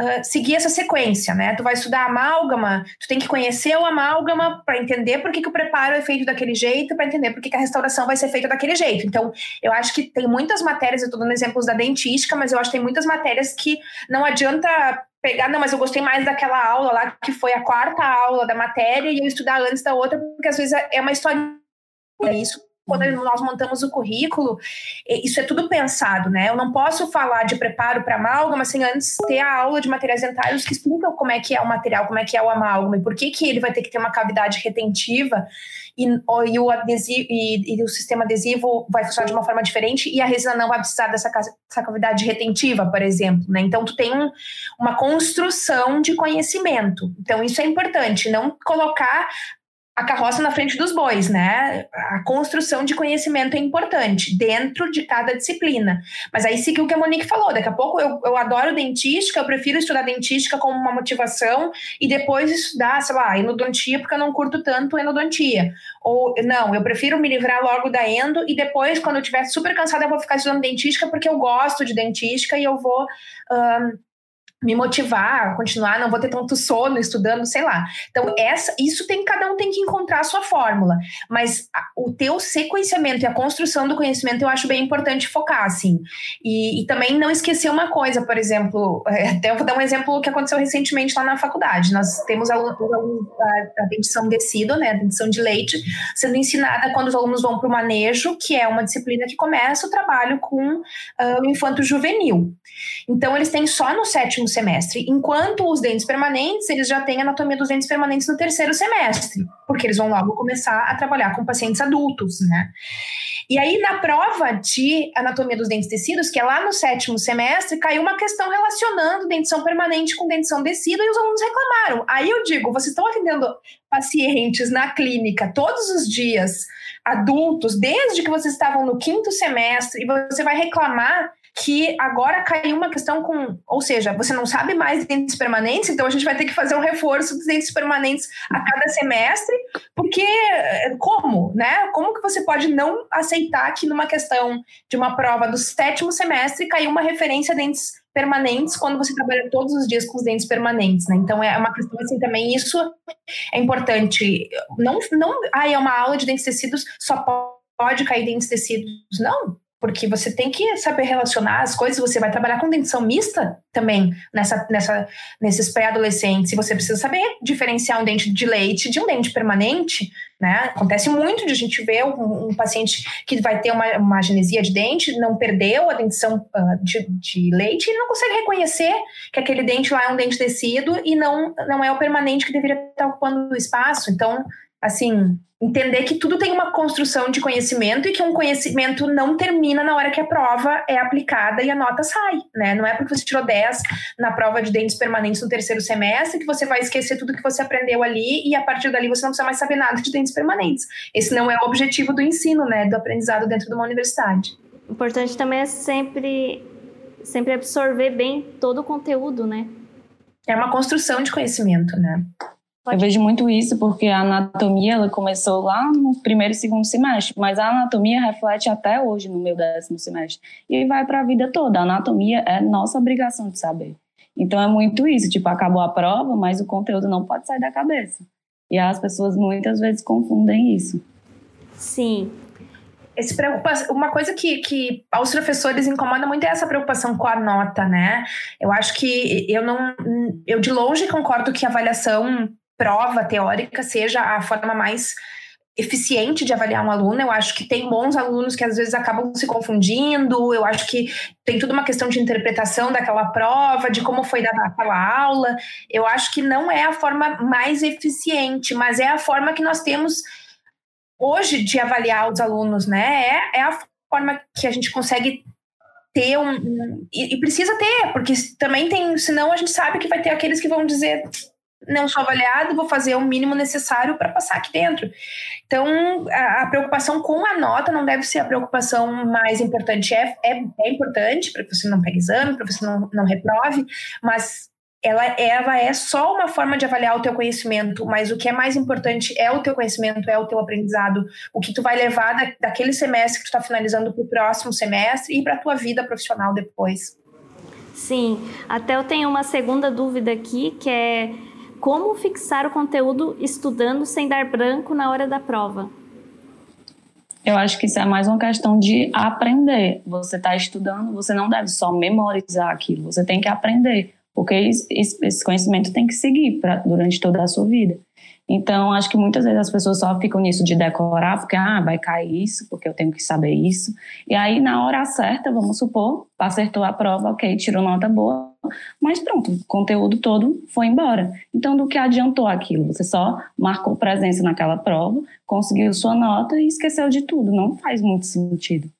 C: uh, seguir essa sequência, né? Tu vai estudar amálgama, tu tem que conhecer o amálgama para entender por que, que o preparo é feito daquele jeito, para entender por que, que a restauração vai ser feita daquele jeito. Então, eu acho que tem muitas matérias, eu estou dando exemplos da dentística, mas eu acho que tem muitas matérias que não adianta pegar, não, mas eu gostei mais daquela aula lá, que foi a quarta aula da matéria, e eu estudar antes da outra, porque às vezes é uma história. É isso quando uhum. nós montamos o currículo, isso é tudo pensado, né? Eu não posso falar de preparo para amálgama sem antes ter a aula de materiais dentários que explicam como é que é o material, como é que é o amálgama e por que, que ele vai ter que ter uma cavidade retentiva e, e o, adesivo, e, e, o sistema adesivo vai funcionar de uma forma diferente e a resina não vai precisar dessa, dessa cavidade retentiva, por exemplo, né? Então, tu tem um, uma construção de conhecimento. Então, isso é importante, não colocar a carroça na frente dos bois, né? A construção de conhecimento é importante dentro de cada disciplina. Mas aí seguiu o que a Monique falou. Daqui a pouco eu, eu adoro dentística, eu prefiro estudar dentística como uma motivação e depois estudar, sei lá, endodontia, porque eu não curto tanto endodontia. Ou não, eu prefiro me livrar logo da endo e depois, quando eu estiver super cansada, eu vou ficar estudando dentística porque eu gosto de dentística e eu vou. Um, me motivar continuar, não vou ter tanto sono estudando, sei lá. Então, essa, isso tem cada um tem que encontrar a sua fórmula. Mas a, o teu sequenciamento e a construção do conhecimento eu acho bem importante focar, assim. E, e também não esquecer uma coisa, por exemplo, é, até eu vou dar um exemplo que aconteceu recentemente lá na faculdade. Nós temos alunos, a, a dentição decido, né, a dentição de leite, sendo ensinada quando os alunos vão para o manejo, que é uma disciplina que começa o trabalho com uh, o infanto juvenil. Então, eles têm só no sétimo semestre, enquanto os dentes permanentes, eles já têm anatomia dos dentes permanentes no terceiro semestre, porque eles vão logo começar a trabalhar com pacientes adultos, né? E aí, na prova de anatomia dos dentes tecidos, que é lá no sétimo semestre, caiu uma questão relacionando dentição permanente com dentição decida e os alunos reclamaram. Aí eu digo, vocês estão atendendo pacientes na clínica todos os dias, adultos, desde que vocês estavam no quinto semestre, e você vai reclamar que agora caiu uma questão com, ou seja, você não sabe mais de dentes permanentes, então a gente vai ter que fazer um reforço dos dentes permanentes a cada semestre, porque como, né? Como que você pode não aceitar que numa questão de uma prova do sétimo semestre caiu uma referência a dentes permanentes quando você trabalha todos os dias com os dentes permanentes, né? Então é uma questão assim também, isso é importante. Não, não, ah, é uma aula de dentes tecidos, só pode cair dentes tecidos. Não, porque você tem que saber relacionar as coisas, você vai trabalhar com dentição mista também nessa, nessa, nesses pré-adolescentes, e você precisa saber diferenciar um dente de leite de um dente permanente, né? Acontece muito de a gente ver um, um paciente que vai ter uma, uma genesia de dente, não perdeu a dentição uh, de, de leite e não consegue reconhecer que aquele dente lá é um dente tecido e não, não é o permanente que deveria estar ocupando o espaço. Então, assim, entender que tudo tem uma construção de conhecimento e que um conhecimento não termina na hora que a prova é aplicada e a nota sai, né? Não é porque você tirou 10 na prova de dentes permanentes no terceiro semestre que você vai esquecer tudo que você aprendeu ali e a partir dali você não precisa mais saber nada de dentes permanentes. Esse não é o objetivo do ensino, né, do aprendizado dentro de uma universidade.
A: O importante também é sempre sempre absorver bem todo o conteúdo, né?
C: É uma construção de conhecimento, né?
B: Eu vejo muito isso porque a anatomia ela começou lá no primeiro e segundo semestre, mas a anatomia reflete até hoje no meu décimo semestre e vai para a vida toda. A anatomia é nossa obrigação de saber. Então é muito isso, tipo, acabou a prova, mas o conteúdo não pode sair da cabeça. E as pessoas muitas vezes confundem isso.
A: Sim.
C: Esse preocupação, uma coisa que, que aos professores incomoda muito é essa preocupação com a nota, né? Eu acho que eu não. Eu de longe concordo que a avaliação prova teórica seja a forma mais eficiente de avaliar um aluno. Eu acho que tem bons alunos que às vezes acabam se confundindo. Eu acho que tem tudo uma questão de interpretação daquela prova, de como foi dada aquela aula. Eu acho que não é a forma mais eficiente, mas é a forma que nós temos hoje de avaliar os alunos, né? É, é a forma que a gente consegue ter um, um e, e precisa ter, porque também tem, senão a gente sabe que vai ter aqueles que vão dizer não sou avaliado, vou fazer o mínimo necessário para passar aqui dentro. Então, a, a, preocupação com a nota não deve ser a preocupação mais importante. É, é, é importante para que você não pegue exame, para que você não, não reprove, mas ela, ela é só uma forma de avaliar o teu conhecimento, mas o que é mais importante é o teu conhecimento, é o teu aprendizado, o que tu vai levar da, daquele semestre que tu está finalizando para o próximo semestre e para a tua vida profissional depois.
A: Sim, até eu tenho uma segunda dúvida aqui, que é como fixar o conteúdo estudando sem dar branco na hora da prova?
B: Eu acho que isso é mais uma questão de aprender. Você está estudando, você não deve só memorizar aquilo, você tem que aprender, porque esse conhecimento tem que seguir pra, durante toda a sua vida. Então, acho que muitas vezes as pessoas só ficam nisso de decorar, porque, ah, vai cair isso, porque eu tenho que saber isso. E aí, na hora certa, vamos supor, acertou a prova, ok, tirou nota boa, mas pronto, o conteúdo todo foi embora. Então, do que adiantou aquilo? Você só marcou presença naquela prova, conseguiu sua nota e esqueceu de tudo. Não faz muito sentido.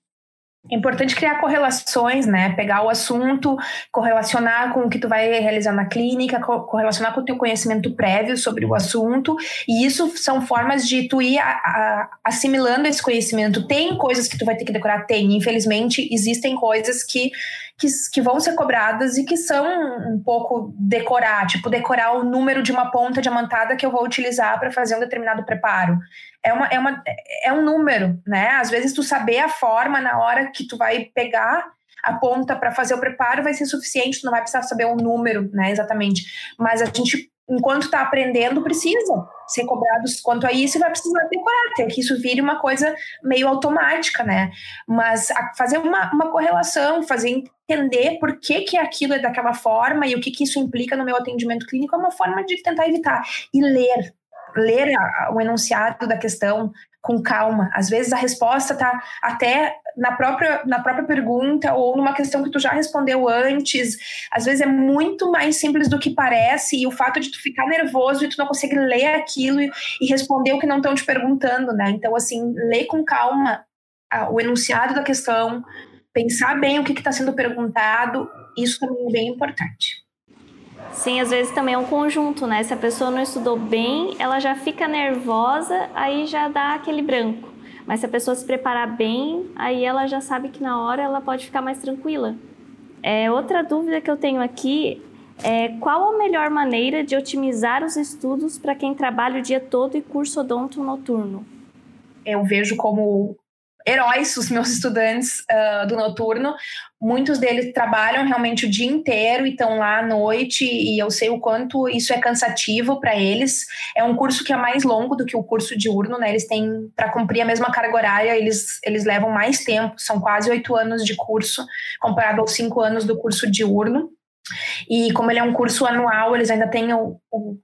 C: É importante criar correlações, né? Pegar o assunto, correlacionar com o que tu vai realizar na clínica, correlacionar com o teu conhecimento prévio sobre o assunto. E isso são formas de tu ir a, a, assimilando esse conhecimento. Tem coisas que tu vai ter que decorar? Tem. Infelizmente, existem coisas que que, que vão ser cobradas e que são um pouco decorar, tipo decorar o número de uma ponta diamantada que eu vou utilizar para fazer um determinado preparo. É, uma, é, uma, é um número, né? Às vezes tu saber a forma na hora que tu vai pegar a ponta para fazer o preparo vai ser suficiente, tu não vai precisar saber o número, né, exatamente. Mas a gente enquanto está aprendendo, precisa ser cobrados quanto a isso e vai precisar decorar, até que isso vire uma coisa meio automática, né? Mas fazer uma, uma correlação, fazer entender por que, que aquilo é daquela forma e o que, que isso implica no meu atendimento clínico é uma forma de tentar evitar. E ler, ler o enunciado da questão, com calma. Às vezes a resposta está até na própria, na própria pergunta ou numa questão que tu já respondeu antes. Às vezes é muito mais simples do que parece e o fato de tu ficar nervoso e tu não conseguir ler aquilo e, e responder o que não estão te perguntando, né? Então, assim, lê com calma o enunciado da questão, pensar bem o que está sendo perguntado, isso também é bem importante.
A: Sim, às vezes também é um conjunto, né? Se a pessoa não estudou bem, ela já fica nervosa, aí já dá aquele branco. Mas se a pessoa se preparar bem, aí ela já sabe que na hora ela pode ficar mais tranquila. É, outra dúvida que eu tenho aqui é qual a melhor maneira de otimizar os estudos para quem trabalha o dia todo e curso odonto noturno?
C: Eu vejo como heróis, os meus estudantes uh, do noturno. Muitos deles trabalham realmente o dia inteiro e estão lá à noite, e eu sei o quanto isso é cansativo para eles. É um curso que é mais longo do que o curso diurno, né? Eles têm, para cumprir a mesma carga horária, eles, eles levam mais tempo, são quase oito anos de curso, comparado aos cinco anos do curso diurno. E como ele é um curso anual, eles ainda têm o, o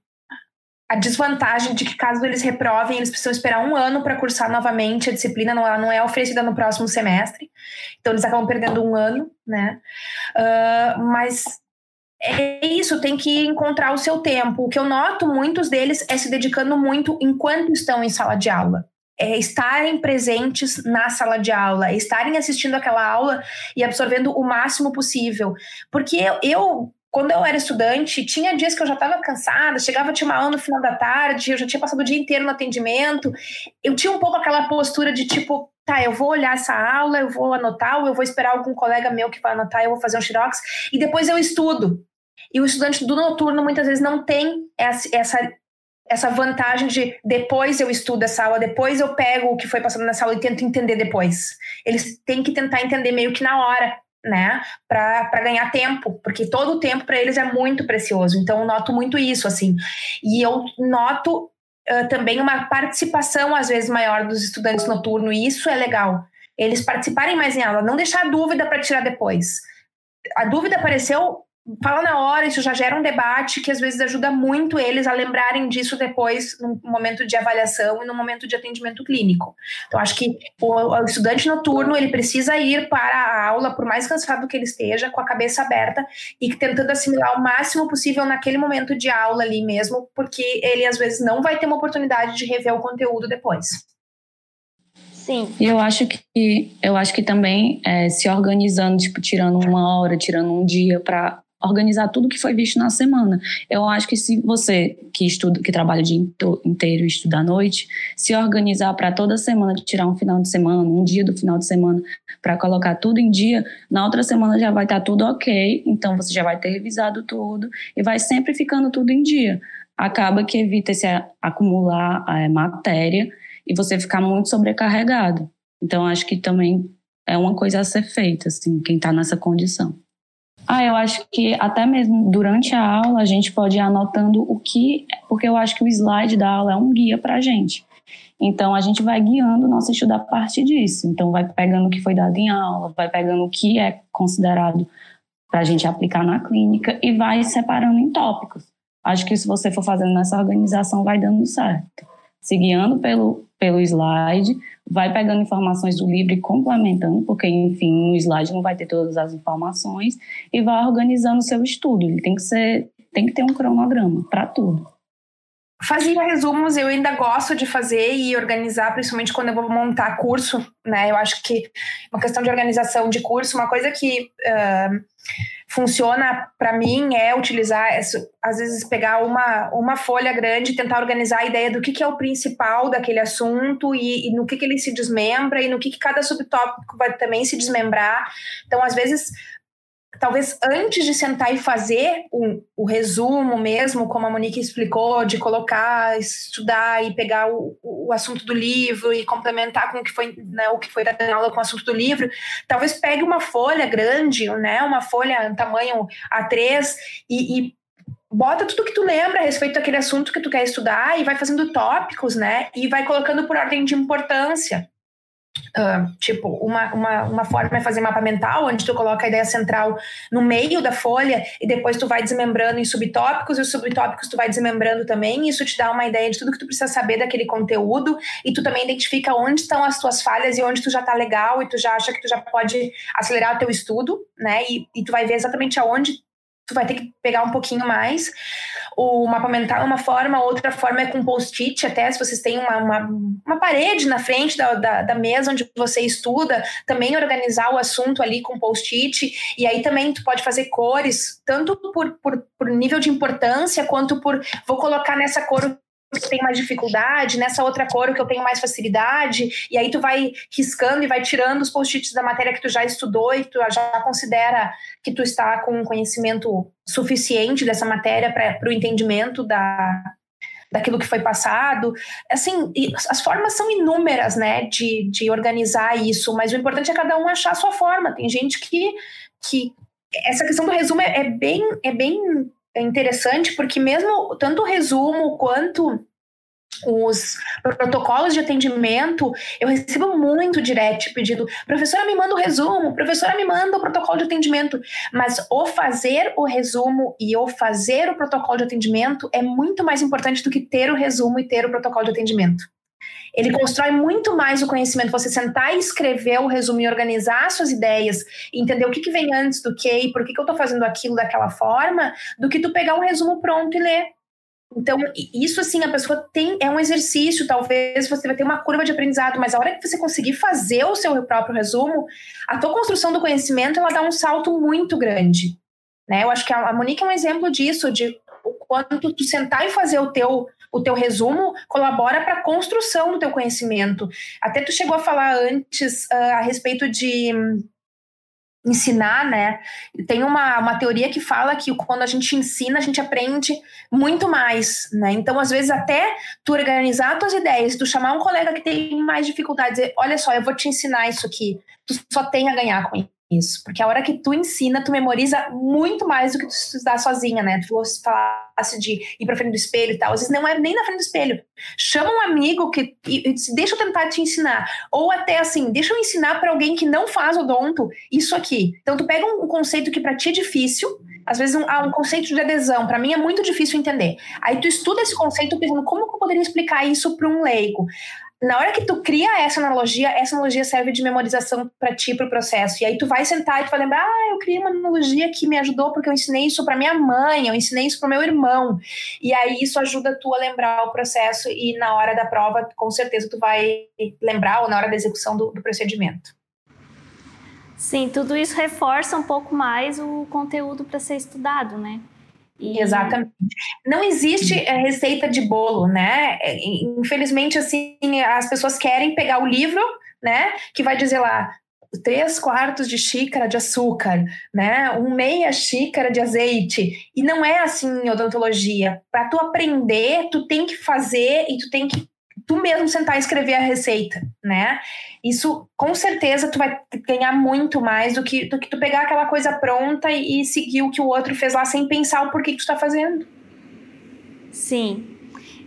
C: a desvantagem de que caso eles reprovem, eles precisam esperar um ano para cursar novamente a disciplina, não, ela não é oferecida no próximo semestre, então eles acabam perdendo um ano, né? Uh, mas é isso, tem que encontrar o seu tempo. O que eu noto muitos deles é se dedicando muito enquanto estão em sala de aula. É estarem presentes na sala de aula, é estarem assistindo aquela aula e absorvendo o máximo possível. Porque eu, eu quando eu era estudante, tinha dias que eu já estava cansada, chegava, tinha uma aula no final da tarde, eu já tinha passado o dia inteiro no atendimento. Eu tinha um pouco aquela postura de tipo, tá, eu vou olhar essa aula, eu vou anotar, ou eu vou esperar algum colega meu que vai anotar, eu vou fazer um xerox, e depois eu estudo. E o estudante do noturno muitas vezes não tem essa, essa vantagem de depois eu estudo essa aula, depois eu pego o que foi passado nessa aula e tento entender depois. Eles têm que tentar entender meio que na hora, né? Para ganhar tempo, porque todo o tempo para eles é muito precioso. Então eu noto muito isso, assim. E eu noto uh, também uma participação, às vezes, maior dos estudantes noturno, e isso é legal. Eles participarem mais em aula, não deixar dúvida para tirar depois. A dúvida apareceu, fala na hora, isso já gera um debate que às vezes ajuda muito eles a lembrarem disso depois, no momento de avaliação e no momento de atendimento clínico. Então, acho que o, o, estudante noturno, ele precisa ir para a aula, por mais cansado que ele esteja, com a cabeça aberta e tentando assimilar o máximo possível naquele momento de aula ali mesmo, porque ele às vezes não vai ter uma oportunidade de rever o conteúdo depois.
B: Sim. E eu acho que eu acho que também é, se organizando, tipo, tirando uma hora, tirando um dia para organizar tudo que foi visto na semana. Eu acho que se você que estuda, que trabalha o dia inteiro e estuda à noite, se organizar para toda semana tirar um final de semana, um dia do final de semana para colocar tudo em dia, na outra semana já vai estar tá tudo ok, então você já vai ter revisado tudo e vai sempre ficando tudo em dia. Acaba que evita se acumular é, matéria e você ficar muito sobrecarregado. Então acho que também é uma coisa a ser feita, assim, quem está nessa condição. Ah, eu acho que até mesmo durante a aula a gente pode ir anotando o que, porque eu acho que o slide da aula é um guia para a gente. Então a gente vai guiando o nosso estudo a partir disso. Então vai pegando o que foi dado em aula, vai pegando o que é considerado para a gente aplicar na clínica e vai separando em tópicos. Acho que se você for fazendo nessa organização vai dando certo. Se guiando pelo, pelo slide, vai pegando informações do livro e complementando, porque, enfim, no slide não vai ter todas as informações, e vai organizando o seu estudo. Ele tem que ser, tem que ter um cronograma para tudo.
C: Fazia resumos, eu ainda gosto de fazer e organizar, principalmente quando eu vou montar curso, né? Eu acho que uma questão de organização de curso, uma coisa que uh, funciona para mim é utilizar, às vezes pegar uma, uma folha grande tentar organizar a ideia do que, que é o principal daquele assunto e, e no que, que ele se desmembra e no que, que cada subtópico vai também se desmembrar. Então, às vezes, talvez antes de sentar e fazer o, o, resumo mesmo, como a Monique explicou, de colocar, estudar e pegar o, o assunto do livro e complementar com o que foi, né, o que foi na aula com o assunto do livro, talvez pegue uma folha grande, né, uma folha tamanho A3 e, e bota tudo que tu lembra a respeito daquele assunto que tu quer estudar e vai fazendo tópicos, né, e vai colocando por ordem de importância. Uh, tipo, uma, uma, uma forma é fazer mapa mental, onde tu coloca a ideia central no meio da folha e depois tu vai desmembrando em subtópicos e os subtópicos tu vai desmembrando também. Isso te dá uma ideia de tudo que tu precisa saber daquele conteúdo e tu também identifica onde estão as tuas falhas e onde tu já tá legal e tu já acha que tu já pode acelerar o teu estudo, né? E, e tu vai ver exatamente aonde tu vai ter que pegar um pouquinho mais. O mapa mental é uma forma, outra forma é com post-it, até se vocês têm uma, uma, uma parede na frente da, da, da, mesa onde você estuda, também organizar o assunto ali com post-it, e aí também tu pode fazer cores, tanto por, por, por nível de importância, quanto por, vou colocar nessa cor que tem mais dificuldade, nessa outra cor que eu tenho mais facilidade, e aí tu vai riscando e vai tirando os post-its da matéria que tu já estudou e tu já considera que tu está com um conhecimento suficiente dessa matéria para o entendimento da, daquilo que foi passado. Assim, as formas são inúmeras, né, de, de organizar isso, mas o importante é cada um achar a sua forma. Tem gente que, que essa questão do resumo é, é bem, é bem interessante, porque mesmo tanto o resumo quanto os protocolos de atendimento, eu recebo muito direct pedido, professora me manda o resumo, professora me manda o protocolo de atendimento, mas o fazer o resumo e o fazer o protocolo de atendimento é muito mais importante do que ter o resumo e ter o protocolo de atendimento. Ele constrói muito mais o conhecimento. Você sentar e escrever o resumo e organizar suas ideias, entender o que, que vem antes do que e por que, que eu estou fazendo aquilo daquela forma, do que tu pegar um resumo pronto e ler. Então, isso assim, a pessoa tem, é um exercício, talvez você vai ter uma curva de aprendizado, mas a hora que você conseguir fazer o seu próprio resumo, a tua construção do conhecimento, ela dá um salto muito grande. Né? Eu acho que a Monique é um exemplo disso, de o quanto tu sentar e fazer o teu o teu resumo colabora para a construção do teu conhecimento. Até tu chegou a falar antes uh, a respeito de ensinar, né? Tem uma, uma teoria que fala que quando a gente ensina, a gente aprende muito mais, né? Então, às vezes, até tu organizar tuas ideias, tu chamar um colega que tem mais dificuldade, dizer, olha só, eu vou te ensinar isso aqui, tu só tem a ganhar com isso. Porque a hora que tu ensina, tu memoriza muito mais do que tu estudar sozinha, né? Tu falasse de ir pra frente do espelho e tal. Às vezes não é nem na frente do espelho. Chama um amigo que e, e deixa eu tentar te ensinar. Ou até assim, deixa eu ensinar para alguém que não faz odonto isso aqui. Então tu pega um, um conceito que para ti é difícil, às vezes um, ah, um conceito de adesão, para mim é muito difícil entender. Aí tu estuda esse conceito pensando como que eu poderia explicar isso para um leigo na hora que tu cria essa analogia, essa analogia serve de memorização para ti, para o processo. E aí tu vai sentar e tu vai lembrar, ah, eu criei uma analogia que me ajudou porque eu ensinei isso para minha mãe, eu ensinei isso para meu irmão. E aí isso ajuda tu a lembrar o processo e na hora da prova, com certeza tu vai lembrar ou na hora da execução do, do procedimento.
A: Sim, tudo isso reforça um pouco mais o conteúdo para ser estudado, né?
C: Exatamente. Não existe é, receita de bolo, né? É, infelizmente, assim, as pessoas querem pegar o livro, né? Que vai dizer lá três quartos de xícara de açúcar, né? Um meia xícara de azeite. E não é assim odontologia. Para tu aprender, tu tem que fazer e tu tem que tu mesmo sentar e escrever a receita, né? Isso com certeza tu vai ganhar muito mais do que, do que tu pegar aquela coisa pronta e, seguir o que o outro fez lá sem pensar o porquê que tu está fazendo.
A: Sim.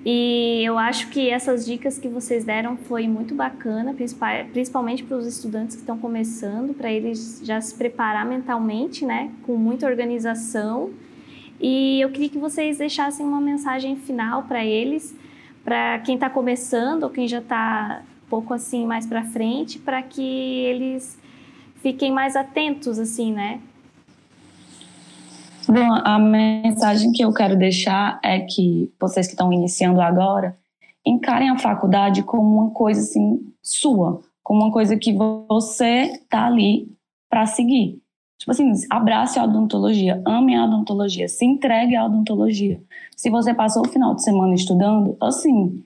A: E eu acho que essas dicas que vocês deram foi muito bacana, principalmente para os estudantes que estão começando, para eles já se preparar mentalmente, né, com muita organização. E eu queria que vocês deixassem uma mensagem final para eles para quem está começando ou quem já está um pouco assim mais para frente, para que eles fiquem mais atentos, assim, né?
B: Bom, a mensagem que eu quero deixar é que vocês que estão iniciando agora encarem a faculdade como uma coisa assim sua, como uma coisa que você tá ali para seguir. Tipo assim, abrace a odontologia, ame a odontologia, se entregue à odontologia. Se você passou o final de semana estudando, assim,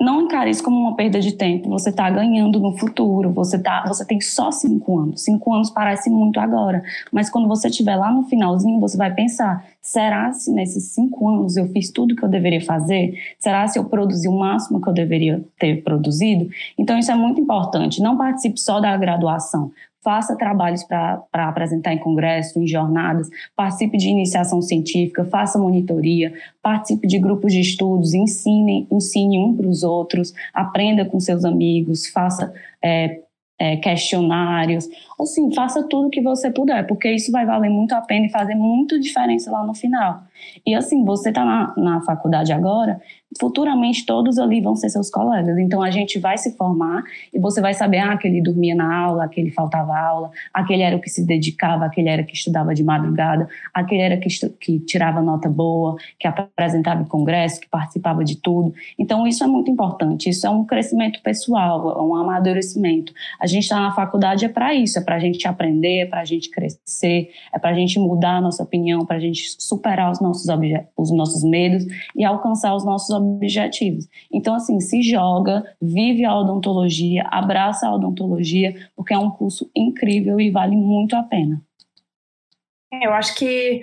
B: não encare isso como uma perda de tempo. Você está ganhando no futuro. Você tá, você tem só cinco anos. Cinco anos parece muito agora, mas quando você estiver lá no finalzinho, você vai pensar: será se nesses cinco anos eu fiz tudo que eu deveria fazer? Será se eu produzi o máximo que eu deveria ter produzido? Então isso é muito importante. Não participe só da graduação faça trabalhos para apresentar em congresso, em jornadas, participe de iniciação científica, faça monitoria, participe de grupos de estudos, ensine, ensine um para os outros, aprenda com seus amigos, faça é, é, questionários, assim, faça tudo que você puder, porque isso vai valer muito a pena e fazer muita diferença lá no final. E assim, você está na, na faculdade agora, futuramente todos ali vão ser seus colegas. Então a gente vai se formar e você vai saber, ah, aquele dormia na aula, aquele faltava aula, aquele era o que se dedicava, aquele era que estudava de madrugada, aquele era que, que tirava nota boa, que apresentava em congresso, que participava de tudo. Então isso é muito importante, isso é um crescimento pessoal, é um amadurecimento. A gente está na faculdade é para isso, é para a gente aprender, é para a gente crescer, é para a gente mudar a nossa opinião, para a gente superar os nossos, os nossos medos e alcançar os nossos objetivos. Então, assim, se joga, vive a odontologia, abraça a odontologia, porque é um curso incrível e vale muito a pena.
C: Eu acho que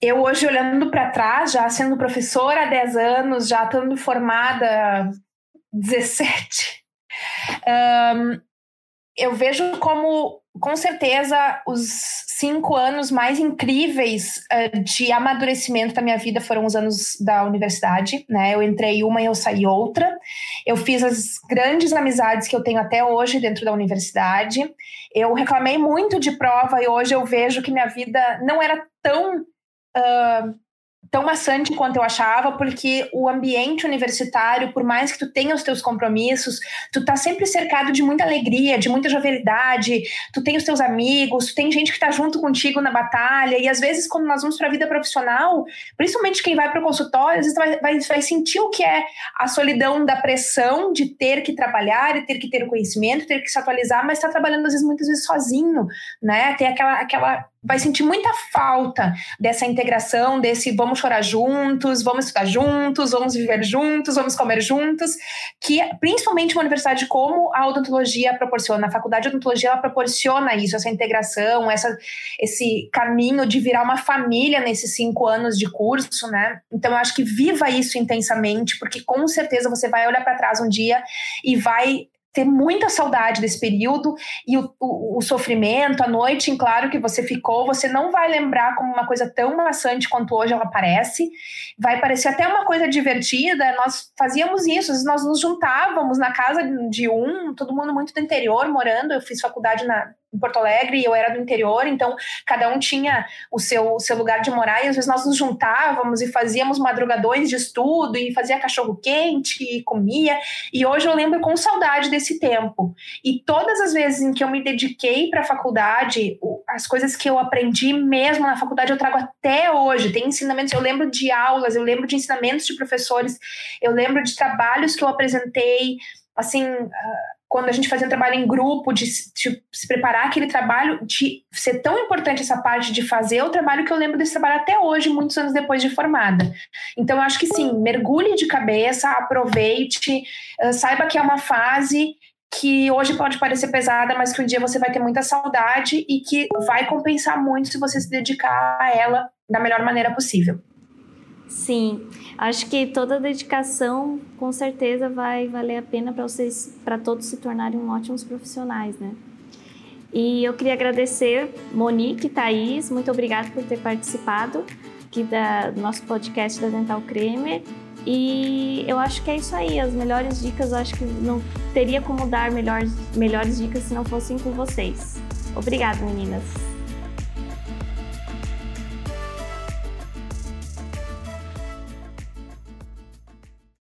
C: eu hoje olhando para trás, já sendo professora há 10 anos, já estando formada 17, um, eu vejo como com certeza, os cinco anos mais incríveis uh, de amadurecimento da minha vida foram os anos da universidade, né? Eu entrei uma e eu saí outra. Eu fiz as grandes amizades que eu tenho até hoje dentro da universidade. Eu reclamei muito de prova e hoje eu vejo que minha vida não era tão uh, tão maçante quanto eu achava, porque o ambiente universitário, por mais que tu tenha os teus compromissos, tu tá sempre cercado de muita alegria, de muita jovialidade, tu tem os teus amigos, tu tem gente que tá junto contigo na batalha, e às vezes quando nós vamos para a vida profissional, principalmente quem vai para o consultório, às vezes vai, vai, vai sentir o que é a solidão da pressão de ter que trabalhar, e ter que ter o conhecimento, ter que se atualizar, mas tá trabalhando às vezes muitas vezes sozinho, né? Tem aquela aquela vai sentir muita falta dessa integração, desse vamos chorar juntos, vamos estudar juntos, vamos viver juntos, vamos comer juntos, que principalmente uma universidade como a odontologia proporciona, a faculdade de odontologia ela proporciona isso, essa integração, essa, esse caminho de virar uma família nesses cinco anos de curso, né? Então eu acho que viva isso intensamente, porque com certeza você vai olhar para trás um dia e vai ter muita saudade desse período e o, o, o, sofrimento, a noite em claro que você ficou, você não vai lembrar como uma coisa tão maçante quanto hoje ela parece. Vai parecer até uma coisa divertida. Nós fazíamos isso, nós nos juntávamos na casa de um, todo mundo muito do interior morando. Eu fiz faculdade na, em Porto Alegre e eu era do interior, então cada um tinha o seu, o seu lugar de morar e às vezes nós nos juntávamos e fazíamos madrugadões de estudo e fazia cachorro quente e comia. E hoje eu lembro com saudade desse tempo. E todas as vezes em que eu me dediquei para a faculdade, as coisas que eu aprendi mesmo na faculdade eu trago até hoje. Tem ensinamentos, eu lembro de aulas, eu lembro de ensinamentos de professores, eu lembro de trabalhos que eu apresentei, assim, uh, quando a gente fazia um trabalho em grupo, de, de, se preparar aquele trabalho, de ser tão importante essa parte de fazer o trabalho que eu lembro desse trabalho até hoje, muitos anos depois de formada. Então, eu acho que sim, mergulhe de cabeça, aproveite, saiba que é uma fase que hoje pode parecer pesada, mas que um dia você vai ter muita saudade e que vai compensar muito se você se dedicar a ela da melhor maneira possível.
A: Sim, acho que toda dedicação com certeza vai valer a pena para vocês, para todos se tornarem ótimos profissionais, né? E eu queria agradecer Monique, Thaís, muito obrigada por ter participado aqui da, do nosso podcast da Dental Cremer. E eu acho que é isso aí, as melhores dicas, eu acho que não teria como dar melhores, melhores dicas se não fossem com vocês. Obrigada, meninas.